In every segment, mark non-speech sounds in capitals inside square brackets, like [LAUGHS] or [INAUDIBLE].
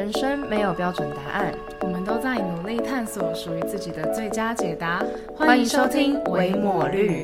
人生没有标准答案，我们都在努力探索属于自己的最佳解答。欢迎收听《维抹绿》。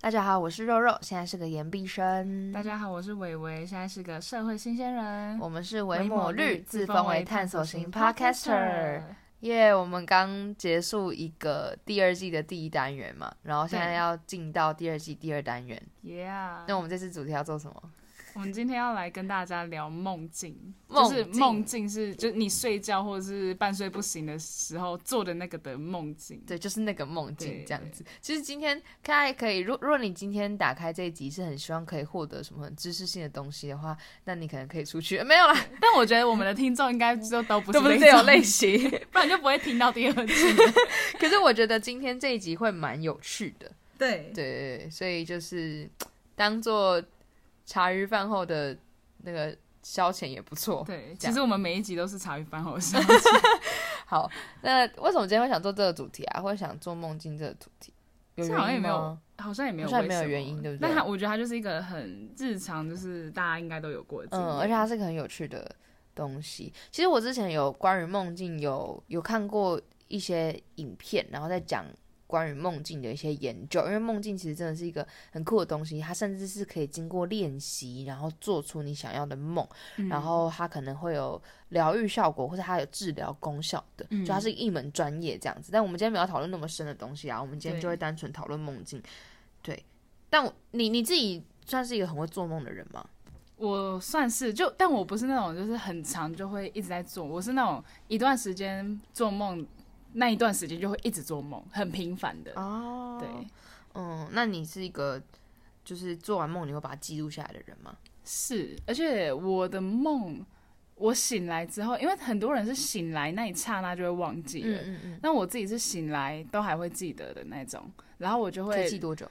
大家好，我是肉肉，现在是个研毕生。大家好，我是伟伟，现在是个社会新鲜人。我们是维抹绿，自封为探索型 Podcaster。耶，我们刚结束一个第二季的第一单元嘛，然后现在要进到第二季第二单元。Yeah，那我们这次主题要做什么？我们今天要来跟大家聊梦境，就是梦境是，就是你睡觉或者是半睡不醒的时候做的那个的梦境。对，就是那个梦境这样子。其实今天大家可以，如如果你今天打开这一集是很希望可以获得什么知识性的东西的话，那你可能可以出去。没有啦，但我觉得我们的听众应该就都不是 [LAUGHS] 这种类型，[LAUGHS] 不然就不会听到第二集。[LAUGHS] 可是我觉得今天这一集会蛮有趣的。对对对，所以就是当做。茶余饭后的那个消遣也不错。对，其实我们每一集都是茶余饭后的消遣。[LAUGHS] 好，那为什么今天会想做这个主题啊？会想做梦境这个主题？有原因吗？好像也没有，好像没有原因，对不对？但他我觉得它就是一个很日常，就是大家应该都有过。嗯，而且它是个很有趣的东西。其实我之前有关于梦境有有看过一些影片，然后在讲。关于梦境的一些研究，因为梦境其实真的是一个很酷的东西，它甚至是可以经过练习，然后做出你想要的梦，然后它可能会有疗愈效果，或者它有治疗功效的，就它是一门专业这样子。但我们今天没有讨论那么深的东西啊，我们今天就会单纯讨论梦境。对，但你你自己算是一个很会做梦的人吗？我算是，就但我不是那种就是很长就会一直在做，我是那种一段时间做梦。那一段时间就会一直做梦，很频繁的哦。对，嗯，那你是一个就是做完梦你会把它记录下来的人吗？是，而且我的梦，我醒来之后，因为很多人是醒来那一刹那就会忘记了，嗯嗯那我自己是醒来都还会记得的那种，然后我就会记多久？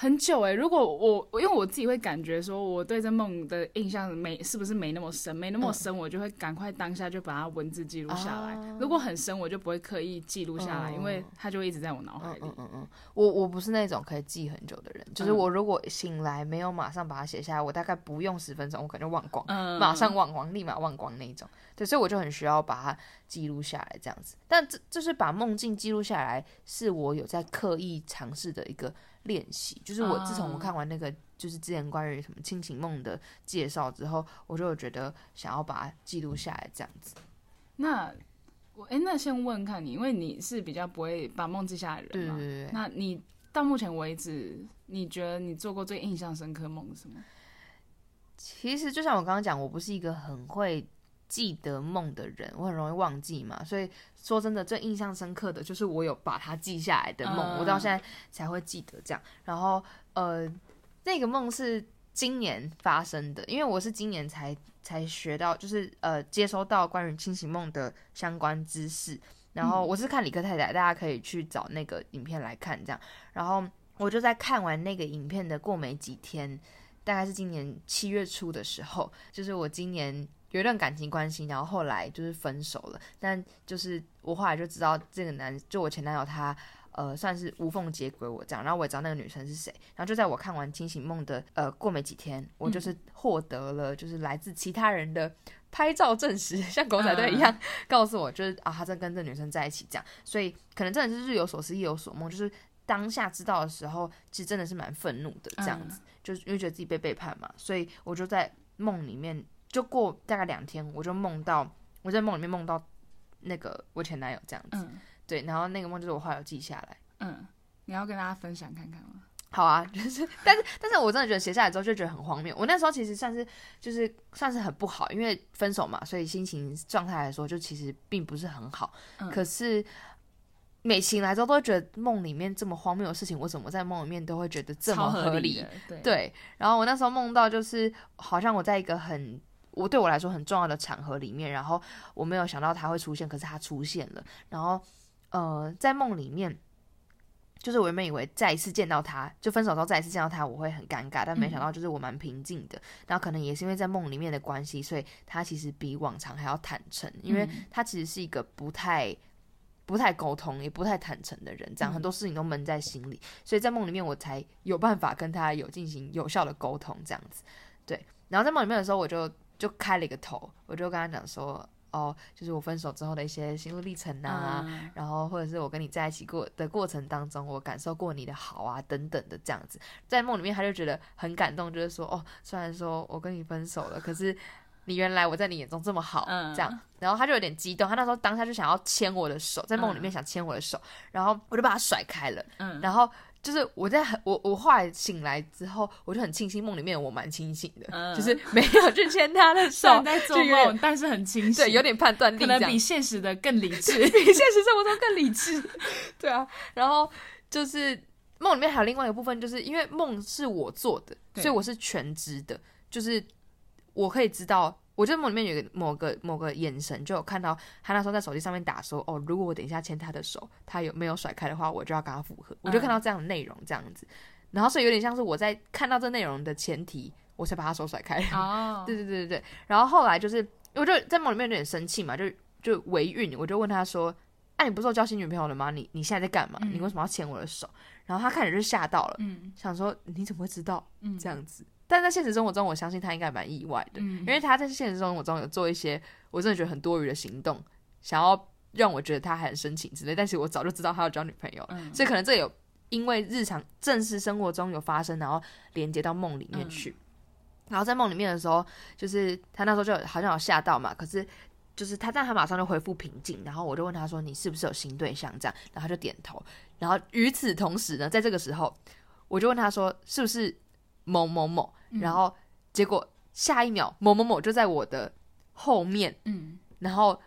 很久哎，如果我因为我自己会感觉说，我对这梦的印象没是不是没那么深，没那么深，我就会赶快当下就把它文字记录下来。如果很深，我就不会刻意记录下来，因为它就一直在我脑海里。嗯嗯嗯，我我不是那种可以记很久的人，就是我如果醒来没有马上把它写下来，我大概不用十分钟，我可能就忘光，马上忘光，立马忘光那种。对，所以我就很需要把它记录下来这样子。但这就是把梦境记录下来，是我有在刻意尝试的一个。练习就是我自从我看完那个就是之前关于什么亲情梦的介绍之后，我就觉得想要把它记录下来这样子。那我哎，那先问看你，因为你是比较不会把梦记下来的人嘛？那你到目前为止，你觉得你做过最印象深刻梦是什么？其实就像我刚刚讲，我不是一个很会。记得梦的人，我很容易忘记嘛，所以说真的最印象深刻的就是我有把它记下来的梦，我到现在才会记得这样。然后呃，那个梦是今年发生的，因为我是今年才才学到，就是呃接收到关于清醒梦的相关知识。然后我是看李克太太，大家可以去找那个影片来看这样。然后我就在看完那个影片的过没几天，大概是今年七月初的时候，就是我今年。有一段感情关系，然后后来就是分手了。但就是我后来就知道这个男，就我前男友他，呃，算是无缝接轨我这样。然后我也知道那个女生是谁。然后就在我看完清醒梦的，呃，过没几天，我就是获得了就是来自其他人的拍照证实，像狗仔队一样告诉我，就是啊，他在跟这女生在一起这样。所以可能真的是日有所思夜有所梦，就是当下知道的时候，其实真的是蛮愤怒的这样子，就是因为觉得自己被背叛嘛。所以我就在梦里面。就过大概两天，我就梦到我在梦里面梦到那个我前男友这样子，对，然后那个梦就是我后来有记下来，嗯，你要跟大家分享看看吗？好啊，[LAUGHS] 就是，但是但是我真的觉得写下来之后就觉得很荒谬。我那时候其实算是就是算是很不好，因为分手嘛，所以心情状态来说就其实并不是很好。可是每醒来之后都会觉得梦里面这么荒谬的事情，我怎么在梦里面都会觉得这么合理？对，然后我那时候梦到就是好像我在一个很。我对我来说很重要的场合里面，然后我没有想到他会出现，可是他出现了。然后，呃，在梦里面，就是我原本以为再一次见到他，就分手之后再一次见到他，我会很尴尬，但没想到就是我蛮平静的。然后可能也是因为在梦里面的关系，所以他其实比往常还要坦诚，因为他其实是一个不太不太沟通，也不太坦诚的人，这样很多事情都闷在心里，所以在梦里面我才有办法跟他有进行有效的沟通，这样子。对，然后在梦里面的时候，我就就开了一个头，我就跟他讲说。哦，就是我分手之后的一些心路历程啊，然后或者是我跟你在一起过的过程当中，我感受过你的好啊，等等的这样子，在梦里面他就觉得很感动，就是说哦，虽然说我跟你分手了，可是你原来我在你眼中这么好，这样，然后他就有点激动，他那时候当下就想要牵我的手，在梦里面想牵我的手，然后我就把他甩开了，嗯。然后。就是我在很我我后来醒来之后，我就很庆幸梦里面我蛮清醒的，[LAUGHS] 就是没有去牵他的手，在做梦，但是很清醒，对，有点判断力，可能比现实的更理智，[LAUGHS] 比现实生活中更理智，[LAUGHS] 对啊。然后就是梦里面还有另外一个部分，就是因为梦是我做的，所以我是全知的，就是我可以知道。我觉得梦里面有个某个某个眼神，就有看到他那时候在手机上面打说：“哦，如果我等一下牵他的手，他有没有甩开的话，我就要跟他复合。”我就看到这样的内容，这样子，然后所以有点像是我在看到这内容的前提，我才把他手甩开。哦，[LAUGHS] 对对对对对。然后后来就是，我就在梦里面有点生气嘛，就就维运，我就问他说：“哎，你不是交新女朋友了吗？你你现在在干嘛？你为什么要牵我的手？”然后他看着就吓到了，想说：“你怎么会知道？”这样子。但在现实生活中，我相信他应该蛮意外的，因为他在现实生活中有做一些我真的觉得很多余的行动，想要让我觉得他很深情之类。但是我早就知道他要交女朋友，所以可能这有因为日常正式生活中有发生，然后连接到梦里面去。然后在梦里面的时候，就是他那时候就好像有吓到嘛，可是就是他，但他马上就恢复平静。然后我就问他说：“你是不是有新对象？”这样，然后他就点头。然后与此同时呢，在这个时候，我就问他说：“是不是某某某？”然后结果下一秒某某某就在我的后面，嗯，然后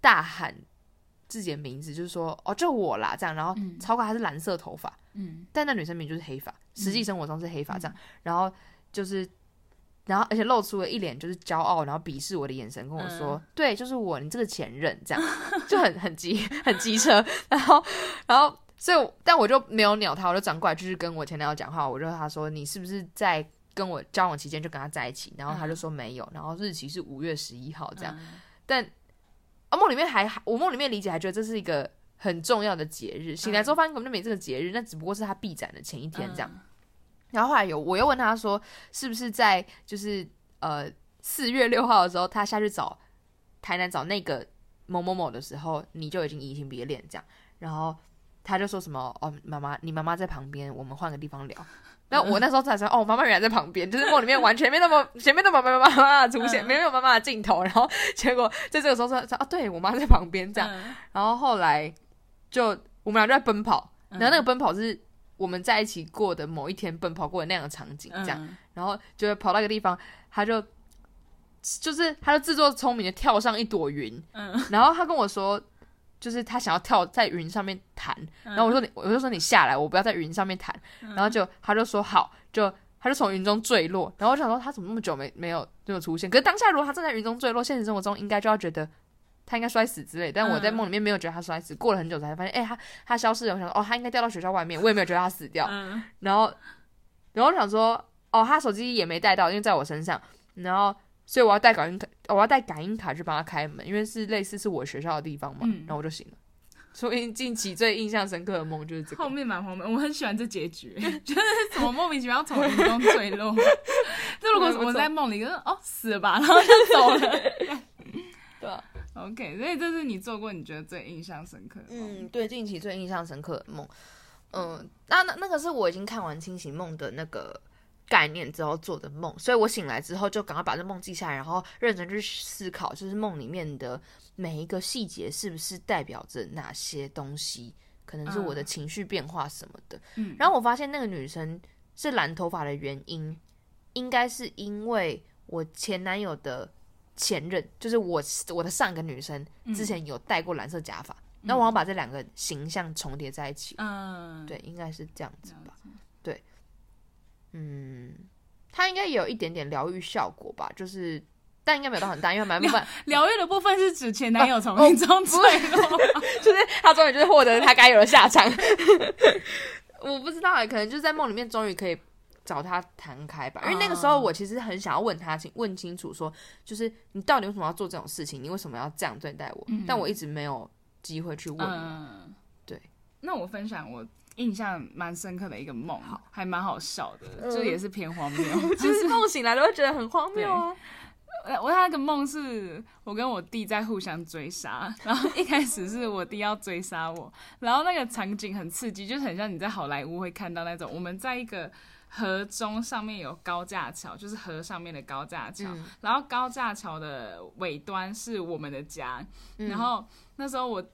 大喊自己的名字，就是说哦，就我啦，这样。然后超过还是蓝色头发，嗯，但那女生名就是黑发，实际生活中是黑发这样。然后就是，然后而且露出了一脸就是骄傲，然后鄙视我的眼神，跟我说：“对，就是我，你这个前任。”这样就很 [LAUGHS] 很急很机车。[LAUGHS] 然后然后所以，但我就没有鸟他，我就转过来就是跟我前男友讲话，我就他说：“你是不是在？”跟我交往期间就跟他在一起，然后他就说没有，然后日期是五月十一号这样。但啊梦里面还我梦里面理解还觉得这是一个很重要的节日，醒来之后发现根本就没这个节日，那只不过是他闭展的前一天这样。然后后来有我又问他说，是不是在就是呃四月六号的时候，他下去找台南找那个某某某的时候，你就已经移情别恋这样。然后他就说什么哦妈妈，你妈妈在旁边，我们换个地方聊。那我那时候才说，哦，妈妈原来在旁边，就是梦里面完全没那么前面都没有妈妈出现，没有妈妈的镜头，然后结果在这个时候说，啊，对我妈在旁边这样，然后后来就我们俩就在奔跑，然后那个奔跑是我们在一起过的某一天奔跑过的那样的场景，这样，然后就跑到一个地方，他就就是他就自作聪明的跳上一朵云，然后他跟我说。就是他想要跳在云上面弹，然后我说你，我就说你下来，我不要在云上面弹。然后就他就说好，就他就从云中坠落。然后我想说他怎么那么久没没有没有出现？可是当下如果他正在云中坠落，现实生活中应该就要觉得他应该摔死之类。但我在梦里面没有觉得他摔死，过了很久才发现，哎，他他消失了。我想说哦，他应该掉到学校外面，我也没有觉得他死掉。然后然后我想说哦，他手机也没带到，因为在我身上。然后。所以我要带感应卡，我要带感应卡去帮他开门，因为是类似是我学校的地方嘛，然后我就醒了。[LAUGHS] 所以近期最印象深刻的梦就是这个。后面蛮荒谬，我很喜欢这结局，觉得怎么莫名其妙从云中坠落。[LAUGHS] 就如果我在梦里，就是哦死了吧，然后就走了。[LAUGHS] 对，OK，所以这是你做过你觉得最印象深刻的梦。嗯，对，近期最印象深刻的梦。嗯，那那那个是我已经看完清醒梦的那个。概念之后做的梦，所以我醒来之后就赶快把这梦记下来，然后认真去思考，就是梦里面的每一个细节是不是代表着哪些东西，可能是我的情绪变化什么的。嗯，然后我发现那个女生是蓝头发的原因，应该是因为我前男友的前任，就是我我的上一个女生之前有戴过蓝色假发，那我要把这两个形象重叠在一起。嗯，对，应该是这样子吧。嗯，他应该也有一点点疗愈效果吧，就是，但应该没有到很大，因为蛮部分疗愈的部分是指前男友从命中坠落，[LAUGHS] 就是他终于就是获得他该有的下场。[LAUGHS] 我不知道哎，可能就是在梦里面终于可以找他谈开吧，因为那个时候我其实很想要问他清问清楚，说就是你到底为什么要做这种事情，你为什么要这样对待我？但我一直没有机会去问。嗯，对。那我分享我印象蛮深刻的一个梦，还蛮好笑的，嗯就也是偏荒谬。[LAUGHS] 就是梦醒来都会觉得很荒谬啊。呃我那个梦是我跟我弟在互相追杀，然后一开始是我弟要追杀我，然后那个场景很刺激，就是很像你在好莱坞会看到那种，我们在一个河中上面有高架桥，就是河上面的高架桥，嗯然后高架桥的尾端是我们的家，嗯然后那时候我。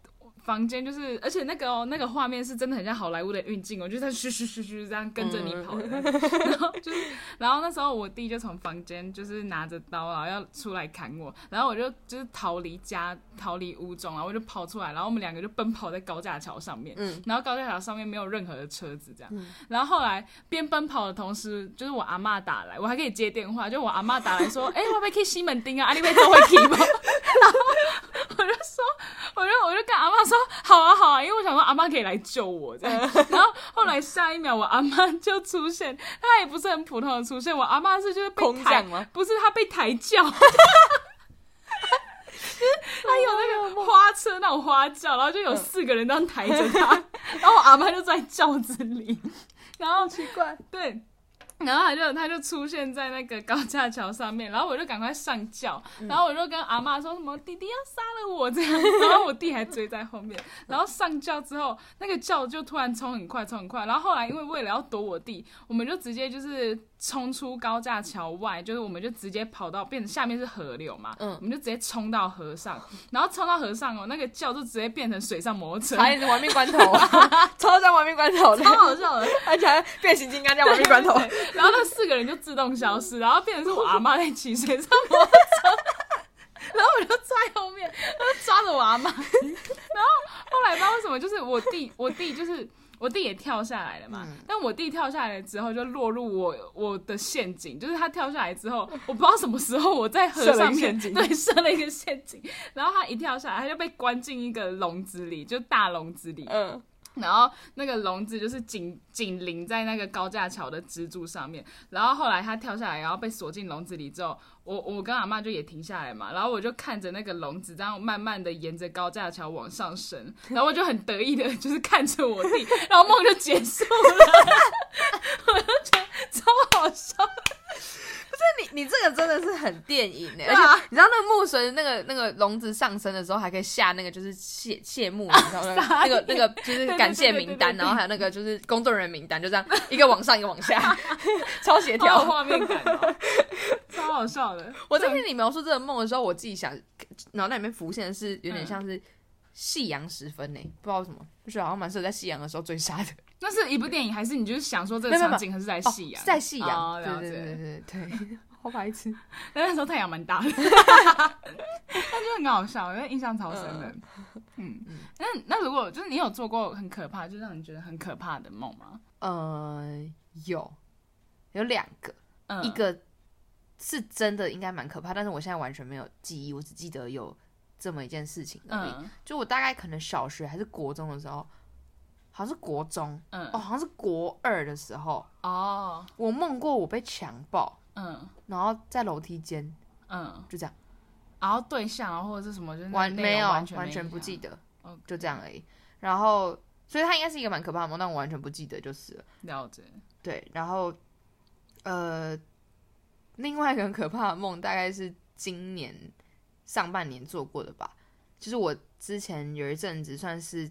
房间就是，而且那个哦，那个画面是真的很像好莱坞的运镜哦，就是在嘘嘘嘘嘘这样跟着你跑的，[LAUGHS] 然后就是，然后那时候我弟就从房间就是拿着刀然后要出来砍我，然后我就就是逃离家，逃离屋中，然后我就跑出来，然后我们两个就奔跑在高架桥上面，嗯。然后高架桥上面没有任何的车子这样，然后后来边奔跑的同时，就是我阿妈打来，我还可以接电话，就我阿妈打来说，[LAUGHS] 哎、我要不要去西门町啊？阿你被周会去吗？然 [LAUGHS] 后我就说，我就我就跟阿妈说，好啊好啊，因为我想说阿妈可以来救我这样。然后后来下一秒，我阿妈就出现，她也不是很普通的出现，我阿妈是就是被抬？不是，她被抬轿。[LAUGHS] 她有那个花车那种花轿，然后就有四个人这样抬着她，然后我阿妈就在轿子里，然后奇怪，对，[LAUGHS] 然后他就他就出现在那个高架桥上面，然后我就赶快上轿，然后我就跟阿妈说什么弟弟要杀了我这样，[LAUGHS] 然后我弟还追在后面，然后上轿之后，那个轿就突然冲很快，冲很快，然后后来因为为了要躲我弟，我们就直接就是冲出高架桥外，就是我们就直接跑到变成下面是河流嘛，嗯。我们就直接冲到河上，然后冲到河上哦，那个轿就直接变成水上摩托车，差点是亡命关头。啊，[LAUGHS] 超像亡命关头，超好笑的。而且还变形金刚叫亡命关头。然后那四个人就自动消失，然后变成是我阿妈在骑水上摩托车，[LAUGHS] 然后我就在后面，然后抓着我阿妈，然后后来不知道为什么，就是我弟，我弟就是。我弟也跳下来了嘛，嗯。但我弟跳下来之后就落入我我的陷阱，就是他跳下来之后，我不知道什么时候我在河上面个陷阱对设了一个陷阱，然后他一跳下来，他就被关进一个笼子里，就大笼子里，嗯，然后那个笼子就是紧紧邻在那个高架桥的支柱上面，然后后来他跳下来，然后被锁进笼子里之后，我我跟阿妈就也停下来嘛，然后我就看着那个笼子这样慢慢的沿着高架桥往上升，然后我就很得意的就是看着我弟，然后梦就结束了，[LAUGHS] 我就觉得超好笑，[LAUGHS] 你你这个真的是很电影呢，而且你知道那个木神那个那个笼子上升的时候，还可以下那个就是谢谢幕，你知道吗？[LAUGHS] 那个那个就是感谢名单，然后还有那个就是工作人员名单，就这样一个往上一个往下，[LAUGHS] 超协调。画面感哦，[LAUGHS] 超好笑的。我在听你描述这个梦的时候，我自己想脑袋里面浮现的是有点像是夕阳时分呢，不知道为什么，就觉得好像蛮适合在夕阳的时候追杀的。那是一部电影，还是你就是想说这个场景还是在夕阳？哦在夕阳，对对对解。对对对，[LAUGHS] 好白痴。[LAUGHS] 但那时候太阳蛮大的，[LAUGHS] 但就很搞笑，因为印象超深的。嗯，那那如果就是你有做过很可怕，就让你觉得很可怕的梦吗？呃，有有两个，嗯，一个是真的应该蛮可怕，但是我现在完全没有记忆，我只记得有这么一件事情而已。嗯就我大概可能小学还是国中的时候，好像是国中嗯哦，好像是国二的时候，哦我梦过我被强暴，嗯然后在楼梯间嗯，就这样，然后对象啊或者是什么，就完没有完全不记得，哦就这样而已。然后，所以它应该是一个蛮可怕的梦，但我完全不记得就是了。了解。对，然后呃，另外一个很可怕的梦，大概是今年上半年做过的吧。就是我之前有一阵子算是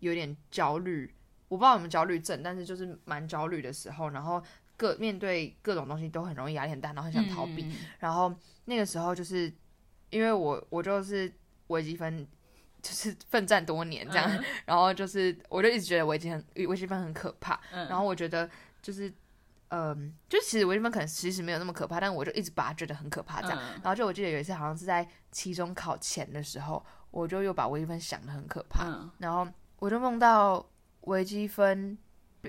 有点焦虑，我不知道有没有焦虑症，但是就是蛮焦虑的时候，然后各面对各种东西都很容易压力很大，然后很想逃避。嗯然后那个时候就是因为我我就是微积分。就是奋战多年这样，嗯然后就是我就一直觉得微积分微积分很可怕，嗯然后我觉得就是，嗯，就其实微积分可能其实没有那么可怕，但我就一直把它觉得很可怕这样。嗯然后就我记得有一次好像是在期中考前的时候，我就又把微积分想的很可怕，嗯然后我就梦到微积分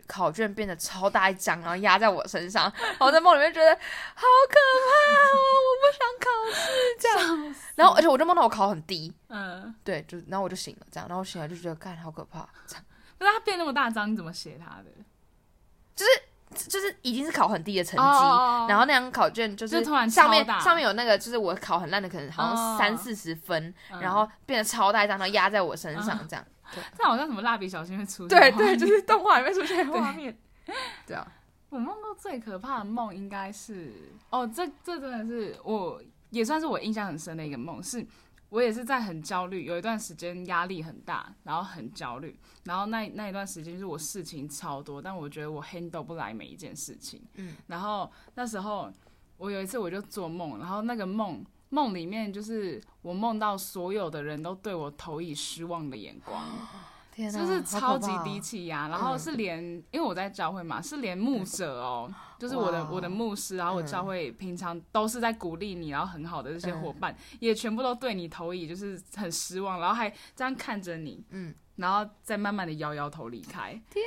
考卷变得超大一张，然后压在我身上，然后我在梦里面觉得好可怕哦，我不想考试这样。然后而且我就梦到我考很低，嗯，对，就然后我就醒了这样，然后我醒来就觉得干好可怕，这样。[LAUGHS] 可是它变那么大张，你怎么写它的？就是就是已经是考很低的成绩，哦然后那张考卷就是突然上面上面有那个就是我考很烂的，可能好像哦三四十分，嗯然后变得超大一张，然后压在我身上这样。这好像什么蜡笔小新会出现对对，就是动画里面出现的画面。对啊，我梦过最可怕的梦应该是，哦，这这真的是我也算是我印象很深的一个梦，是我也是在很焦虑，有一段时间压力很大，然后很焦虑，然后那那一段时间就是我事情超多，但我觉得我 handle 不来每一件事情，嗯，然后那时候我有一次我就做梦，然后那个梦。梦里面就是我梦到所有的人都对我投以失望的眼光，[GASPS] 天哪，就是超级低气压，然后是连，因为我在教会嘛，是连牧者哦，[LAUGHS] 就是我的我的牧师，然后我教会平常都是在鼓励你，然后很好的这些伙伴，也全部都对你投以就是很失望，然后还这样看着你，嗯，然后再慢慢的摇摇头离开。天！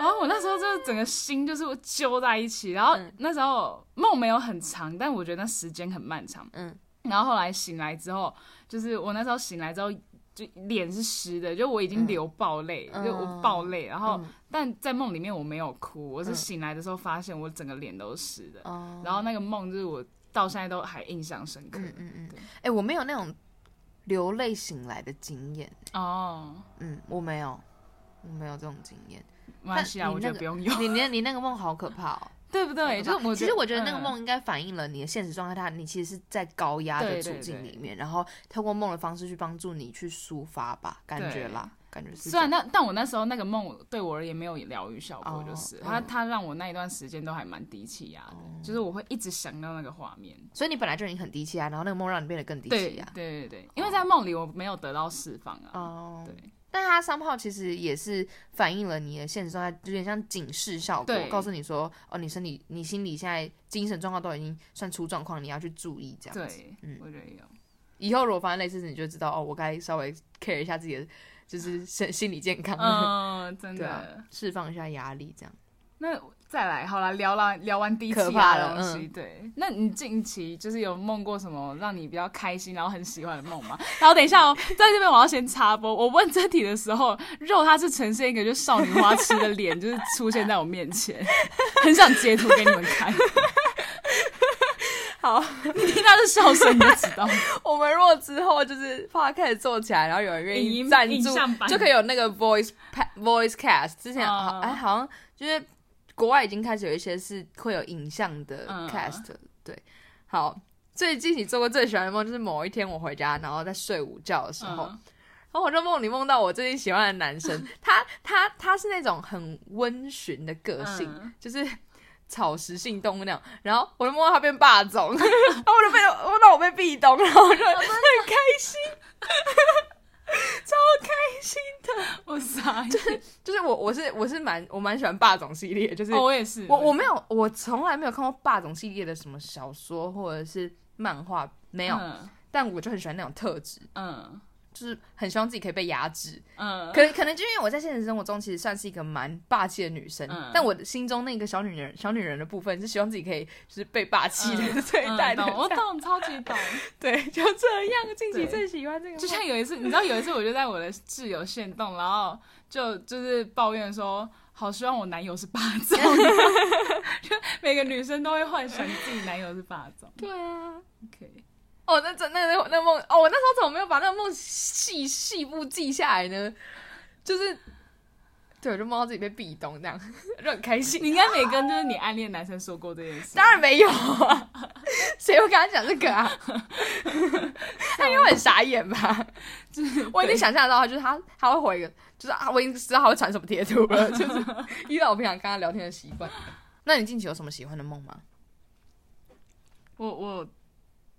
然后我那时候就是整个心就是揪在一起，然后嗯。那时候梦没有很长，但我觉得那时间很漫长。嗯，然后后来醒来之后，就是我那时候醒来之后，就脸是湿的，就我已经流爆泪，嗯就我爆泪。然后，嗯但在梦里面我没有哭，我是嗯醒来的时候发现我整个脸都是湿的。哦，然后那个梦就是我到现在都还印象深刻。嗯嗯嗯对，哎，我没有那种流泪醒来的经验，哦，嗯，我没有，我没有这种经验。没关系啊，我觉得不用有，你那你那个梦好可怕哦。对不对？就是我其实我觉得那个嗯梦应该反映了你的现实状态，它你其实是在高压的处对对对境里面，然后透过梦的方式去帮助你去抒发吧，感觉啦，感觉是虽然。那但我那时候那个梦对我而言没有疗愈效果，哦就是、嗯它它让我那一段时间都还蛮低气压的，就是我会一直想到那个画面。所以你本来就已经很低气压，然后那个梦让你变得更低气压。对对对，因为在梦里我没有得到释放啊。哦，对，但它三炮其实也是反映了你的现实状态，有点像警示效果，告诉你说，哦，你身体、你心里现在精神状况都已经算出状况，你要去注意这样子。对，嗯我觉得有。以后如果发生类似事，你就知道哦，我该稍微 care 一下自己的，就是身 [LAUGHS] 心理健康，嗯，真的。，释放一下压力，这样。那再来，好了，聊了聊完低可气怕了压的东西，嗯对。那你近期就是有梦过什么让你比较开心，然后很喜欢的梦吗？然后等一下哦，[LAUGHS] 在这边我要先插播，我问这题的时候，肉它是呈现一个就是少女花痴的脸，就是出现在我面前，[LAUGHS] 很想截图给你们看。[LAUGHS] 好，你听他的笑声你就知道。我们若之后就是 podcast 做起来，然后有人愿意赞助就可以有那个 voice voice cast。之前好嗯哎、好像就是国外已经开始有一些是会有影像的嗯 cast，、对。好，最近你做过最喜欢的梦就是某一天我回家，然后在睡午觉的时候，嗯。然后我就梦里梦到我最近喜欢的男生，[LAUGHS] 他他他是那种很温驯的个性，嗯。就是草食性动物那样。然后我就梦到他变霸总，[LAUGHS] 然后我就被梦到我被壁咚，然后我就很开心，[LAUGHS] 超开心的。我傻眼，就是我我是我是蛮我蛮喜欢霸总系列，就是、哦，我也是，我我没有我从来没有看过霸总系列的什么小说或者是漫画，没有。嗯但我就很喜欢那种特质，嗯就是很希望自己可以被压制。嗯，可可能就因为我在现实生活中其实算是一个蛮霸气的女生，嗯但我的心中那个小女人、小女人的部分是希望自己可以就是被霸气的嗯对待的。嗯懂我懂，超级懂。[LAUGHS] 对，就这样。近期最喜欢这个，就像有一次，你知道有一次，我就在我的挚友线动，然后就就是抱怨说，好希望我男友是霸总，[LAUGHS] 就每个女生都会幻想自己男友是霸总。对啊。OK，哦，那真那那那梦哦，我那时候怎么没有把那个梦细细部记下来呢？就是，对，我就梦到自己被壁咚这样，[LAUGHS] 就很开心。你应该没跟就是你暗恋男生说过这件事。当然没有啊，[LAUGHS] 谁会跟他讲这个啊？[LAUGHS] 他应该很傻眼吧？就是我已经想象到，就是他他会回一个，就是啊，我已经知道他会传什么贴图了，就是依照我平常跟他聊天的习惯。那你近期有什么喜欢的梦吗？我我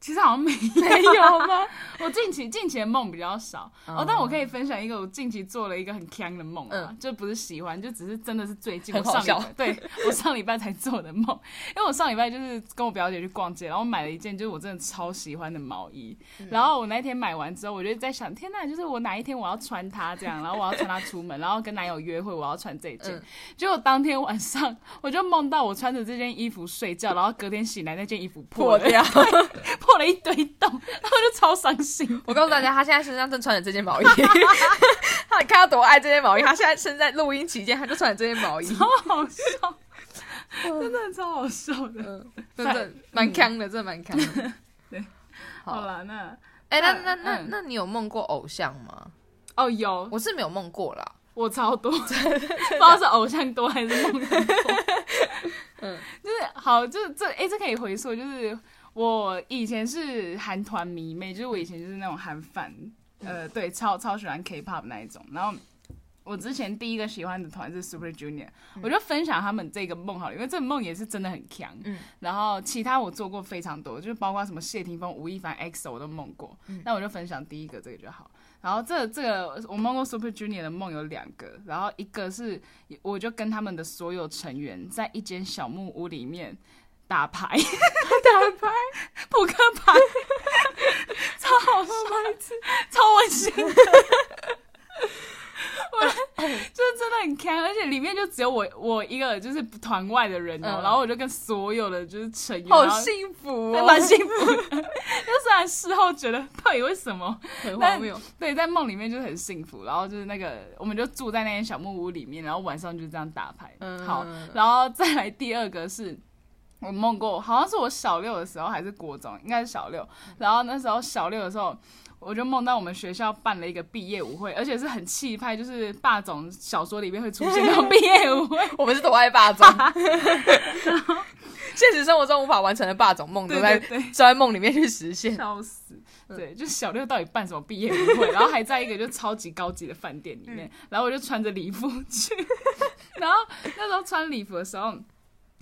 其实好像没没有吗？[LAUGHS] 我近期近期的梦比较少。哦。哦，但我可以分享一个我近期做了一个很坑的梦啊，嗯。就不是喜欢，就只是真的是最近我上礼拜对我上礼拜才做的梦，[LAUGHS] 因为我上礼拜就是跟我表姐去逛街，然后买了一件就是我真的超喜欢的毛衣，嗯。然后我那天买完之后，我就在想，天呐，就是我哪一天我要穿它这样，然后我要穿它出门，然后跟男友约会，我要穿这件，嗯。结果当天晚上 [LAUGHS] 我就梦到我穿着这件衣服睡觉，然后隔天醒来那件衣服破了，破掉。破了一堆洞，[LAUGHS] 然后就超伤心。我告诉大家，他现在身上正穿着这件毛衣，[LAUGHS] 他看他多爱这件毛衣，他现在身在录音期间，他就穿着这件毛衣。超好笑。[LAUGHS] 真的超好笑的。真的蛮强的，真的蛮强的。对，好好了，那哎，那那那嗯那你有梦过偶像吗？哦有，我是没有梦过啦。我超多，不知道是偶像多还是梦很多。嗯，就是好，就是这哎、这可以回溯，就是我以前是韩团迷妹，就是我以前就是那种韩 fan，呃，对，超超喜欢 K-pop 那一种。然后我之前第一个喜欢的团是 Super Junior，、我就分享他们这个梦好了，因为这个梦也是真的很强。嗯，然后其他我做过非常多，就是包括什么谢霆锋、吴亦凡、EXO 我都梦过。嗯那我就分享第一个这个就好。然后这这个我梦过 Super Junior 的梦有两个，然后一个是我就跟他们的所有成员在一间小木屋里面打牌，打牌，[LAUGHS] 扑克牌，[LAUGHS] 超好笑，超温馨的。[LAUGHS] 我就是真的很开，而且里面就只有我我一个就是团外的人哦、嗯然后我就跟所有的就是成员，好幸福蛮幸福的。就虽然事后觉得到底为什么，很但荒谬。对，在梦里面就是很幸福，然后就是那个，我们就住在那间小木屋里面，然后晚上就这样打牌。嗯好，然后再来第二个是。我梦过，好像是我小六的时候还是国中，应该是小六。然后那时候小六的时候，我就梦到我们学校办了一个毕业舞会，而且是很气派，就是霸总小说里面会出现那种 [LAUGHS] 毕业舞会。我们是多爱霸总，[LAUGHS] 现实生活中无法完成的霸总梦，都在都在梦里面去实现。笑死！对，就小六到底办什么毕业舞会，然后还在一个就超级高级的饭店里面，然后我就穿着礼服去，[LAUGHS] 然后那时候穿礼服的时候。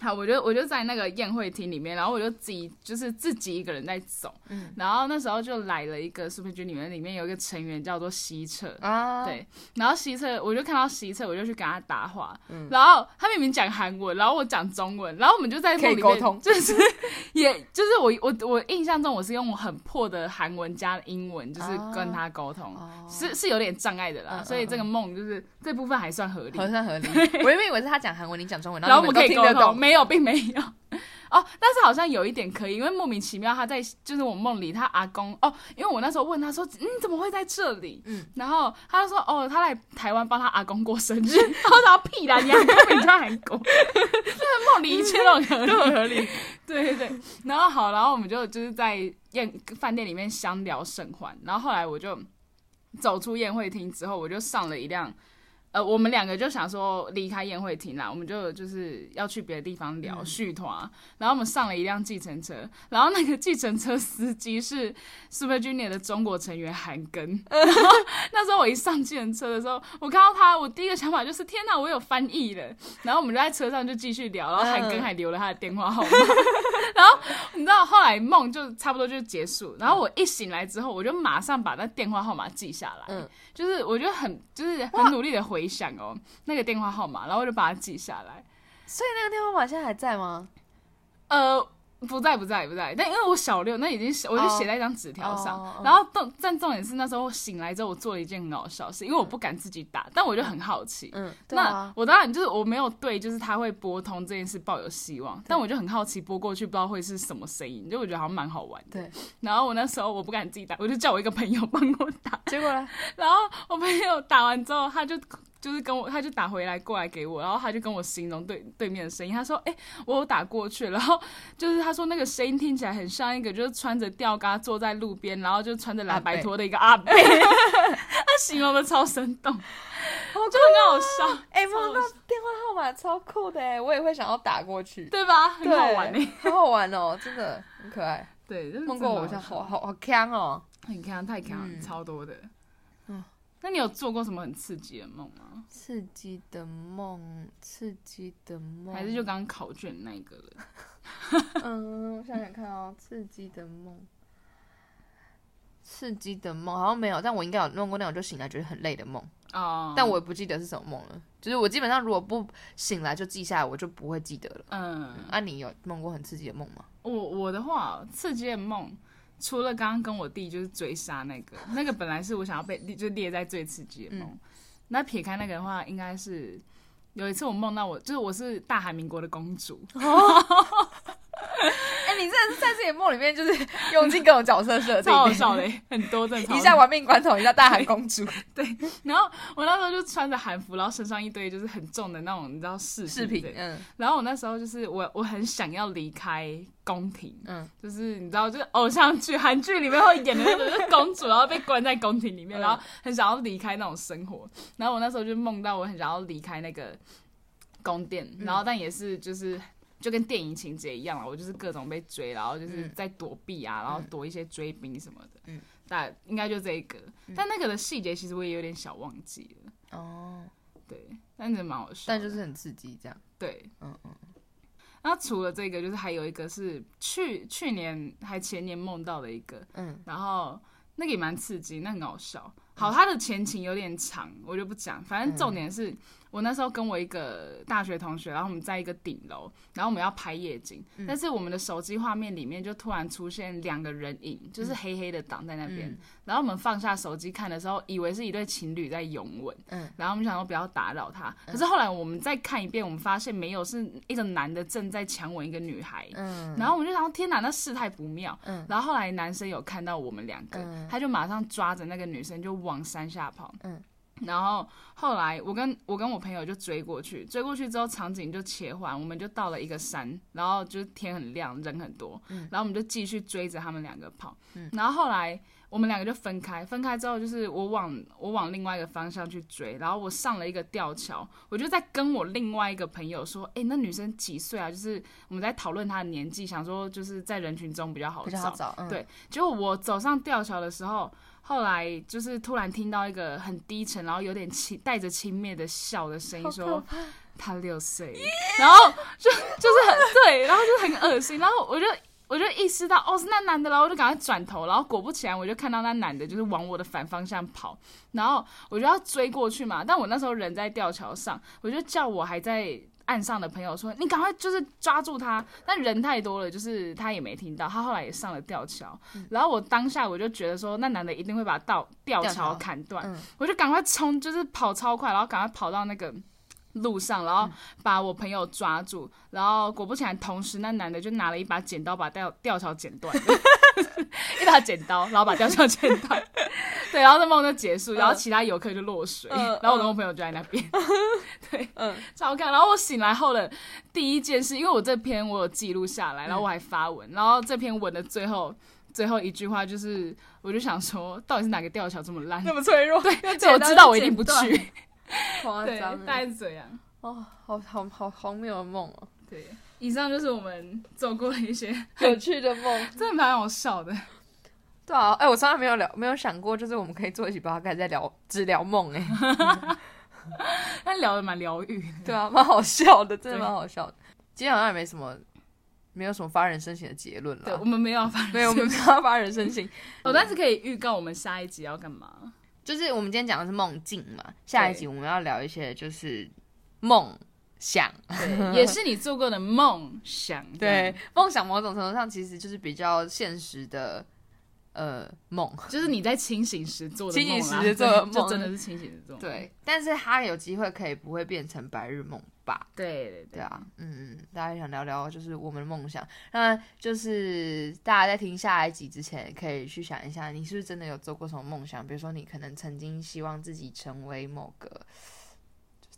好，我就我就在那个宴会厅里面，然后我就自己就是自己一个人在走，嗯。然后那时候就来了一个 Super Junior 里面，里面有一个成员叫做西澈，啊，对，然后西澈，我就看到西澈，我就去跟他搭话，嗯。然后他明明讲韩文，然后我讲中文，然后我们就在可梦里面以沟通就是 [LAUGHS] 也就是我我我印象中我是用很破的韩文加英文，就是跟他沟通，哦是是有点障碍的啦，嗯所以这个梦就是这部分还算合理，还算合理。[LAUGHS] 我原本以为是他讲韩文，你讲中文，然后我们可以沟通，听得懂。没有，并没有。[LAUGHS] 哦，但是好像有一点可以，因为莫名其妙他在就是我梦里，他阿公哦，因为我那时候问他说你怎么会在这里？嗯然后他就说哦，他来台湾帮他阿公过生日。然 [LAUGHS] 后他说屁啦，你阿公你在韩国，[LAUGHS] 就是梦里一切都很合理，都很合理。对对对。然后好，然后我们就就是在宴饭店里面相聊甚欢。然后后来我就走出宴会厅之后，我就上了一辆。呃，我们两个就想说离开宴会厅啦，我们就就是要去别的地方聊续团、然后我们上了一辆计程车，然后那个计程车司机是 Super Junior 的中国成员韩庚。然 [LAUGHS] 后那时候我一上计程车的时候，我看到他，我第一个想法就是天哪，我有翻译了。然后我们就在车上就继续聊，然后韩庚还留了他的电话号码。[LAUGHS] 然后你知道后来梦就差不多就结束，然后我一醒来之后，我就马上把那电话号码记下来。嗯就是我觉得很就是很努力的回想哦那个电话号码，然后我就把它记下来。所以那个电话号码现在还在吗？呃，不在不在不在，但因为我小六，那已经写我就写在一张纸条上。然后重但重点是那时候我醒来之后，我做了一件很搞笑的事，因为我不敢自己打，但我就很好奇。嗯，对那啊，我当然就是我没有对，就是他会拨通这件事抱有希望，但我就很好奇拨过去不知道会是什么声音，就我觉得好像蛮好玩的。对。然后我那时候我不敢自己打，我就叫我一个朋友帮我打，结果呢？[LAUGHS] 然后我朋友打完之后，他就就是跟我，他就打回来过来给我，然后他就跟我形容对对面的声音，他说：“哎、我有打过去。”然后就是他说那个声音听起来很像一个就是穿着吊嘎坐在路边，然后就穿着蓝白拖的一个阿伯，[LAUGHS] 他形容的超生动我，就很好笑，哎，超梦到电话号码超酷的哎，我也会想要打过去，对吧？很好玩。好好玩哦，真的很可爱。对，就是梦过偶像，好好好强哦。很强，太强，嗯超多的。嗯那你有做过什么很刺激的梦吗？刺激的梦，刺激的梦，还是就刚刚考卷那个了？[LAUGHS] 嗯，我想想看哦，刺激的梦，刺激的梦好像没有，但我应该有梦过那种就醒来觉得很累的梦，哦，但我也不记得是什么梦了。就是我基本上如果不醒来就记下来，我就不会记得了。嗯，啊，你有梦过很刺激的梦吗？我我的话，刺激的梦，除了刚刚跟我弟就是追杀那个，那个本来是我想要被就列在最刺激的梦。嗯那撇开那个的话，应该是有一次我梦到我就是我是大韩民国的公主，哎、[LAUGHS] 你你真的是在自己梦里面就是用尽各种角色设定，超好笑的，很多真的。一下玩命关头，一下大韩公主，对。然后我那时候就穿着韩服，然后身上一堆就是很重的那种，你知道饰饰品，嗯。然后我那时候就是我我很想要离开宫廷，嗯，就是你知道，就是偶像剧韩剧里面会演的那种公主，然后被关在宫廷里面，然后很想要离开那种生活。然后我那时候就梦到我很想要离开那个宫殿，然后但也是就是。就跟电影情节一样了，我就是各种被追，然后就是在躲避啊，然后躲一些追兵什么的。嗯，但应该就这一个，但那个的细节其实我也有点小忘记了。哦，对，但真的蛮好笑，但就是很刺激这样。对，嗯嗯。那除了这个，就是还有一个是去去年还前年梦到的一个，嗯，然后那个也蛮刺激，那很好笑。好，他的前情有点长，我就不讲，反正重点是。我那时候跟我一个大学同学，然后我们在一个顶楼，然后我们要拍夜景，但是我们的手机画面里面就突然出现两个人影，就是黑黑的挡在那边。然后我们放下手机看的时候，以为是一对情侣在拥吻，嗯，然后我们想说不要打扰他。可是后来我们再看一遍，我们发现没有，是一个男的正在强吻一个女孩，嗯，然后我们就想说天哪，那事态不妙，嗯，然后后来男生有看到我们两个，他就马上抓着那个女生就往山下跑，嗯。然后后来，我跟我跟我朋友就追过去，追过去之后，场景就切换，我们就到了一个山，然后就是天很亮，人很多，嗯然后我们就继续追着他们两个跑。嗯然后后来我们两个就分开，分开之后就是我往我往另外一个方向去追，然后我上了一个吊桥，我就在跟我另外一个朋友说：“哎，那女生几岁啊？”就是我们在讨论她的年纪，想说就是在人群中比较好找。对，结果我走上吊桥的时候。后来就是突然听到一个很低沉，然后有点轻带着轻蔑的笑的声音，说他六岁，然后就就是很对，然后就很恶心，然后我就我就意识到哦是那男的，然后我就赶快转头，然后果不其然，我就看到那男的就是往我的反方向跑，然后我就要追过去嘛，但我那时候人在吊桥上，我就叫我还在。岸上的朋友说：“你赶快就是抓住他，但人太多了，就是他也没听到。他后来也上了吊桥，然后我当下我就觉得说，那男的一定会把吊吊桥砍断，我就赶快冲，就是跑超快，然后赶快跑到那个路上，然后把我朋友抓住，然后果不其然，同时那男的就拿了一把剪刀把吊吊桥剪断，[LAUGHS] 一把剪刀，然后把吊桥剪断。[LAUGHS] ”对，然后这梦就结束，然后其他游客就落水，然后我跟我朋友就在那边，[LAUGHS] 对，嗯，超看。然后我醒来后的第一件事，因为我这篇我有记录下来，然后我还发文，然后这篇文的最后最后一句话就是，我就想说，到底是哪个吊桥这么烂，那么脆弱？对，这我知道，我一定不去。[LAUGHS] 夸张，大概是这样。哦，好好好荒谬的梦哦。对，以上就是我们做过的一些 [LAUGHS] 有趣的梦，[LAUGHS] 真的蛮好笑的。对啊，哎，我从来没有聊，没有想过，就是我们可以做一起八卦，在聊只聊梦，哎，但聊的蛮疗愈，对啊，蛮好笑的，真的蛮好笑的。今天好像也没什么，没有什么发人深省的结论了。对，我们没有发，没有，我们没有发人深省。哦，但是可以预告我们下一集要干嘛？就是我们今天讲的是梦境嘛，下一集我们要聊一些就是梦想，也是你做过的梦想。[LAUGHS] 对，梦想某种程度上其实就是比较现实的。呃，梦 [LAUGHS] 就是你在清醒时做的，清醒时做的梦，真的是清醒时做。对，但是他有机会可以不会变成白日梦吧？对对对啊，嗯嗯，大家想聊聊就是我们的梦想，那就是大家在听下一集之前，可以去想一下，你是不是真的有做过什么梦想？比如说，你可能曾经希望自己成为某个。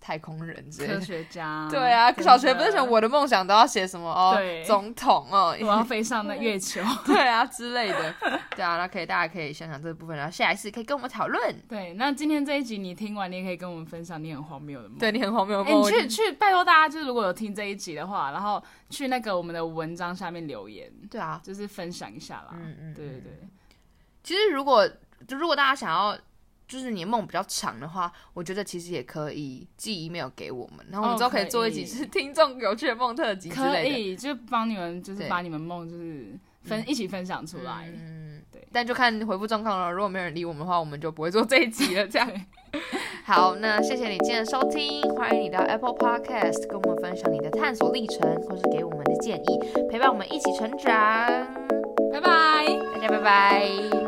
太空人之类科学家，对啊，小学不是想我的梦想都要写什么？哦，总统哦，我要飞上那月球，[LAUGHS] 对啊之类的，对啊，那可以，大家可以想想这部分，然后下一次可以跟我们讨论。对，那今天这一集你听完，你也可以跟我们分享你很荒谬的梦，对你很荒谬的梦。你去去拜托大家，就是如果有听这一集的话，然后去那个我们的文章下面留言，对啊，就是分享一下啦。嗯嗯，对对对。其实如果就如果大家想要。就是你梦比较长的话，我觉得其实也可以寄 email 给我们，然后我们之后可以做一集是 [LAUGHS] 听众有趣的梦特辑之类的，可以就帮你们就是把你们梦就是分一起分享出来，嗯，对。但就看回复状况了，如果没有人理我们的话，我们就不会做这一集了。这样。[LAUGHS] 好，那谢谢你今天的收听，欢迎你到 Apple Podcast 跟我们分享你的探索历程，或是给我们的建议，陪伴我们一起成长。拜拜，大家拜拜。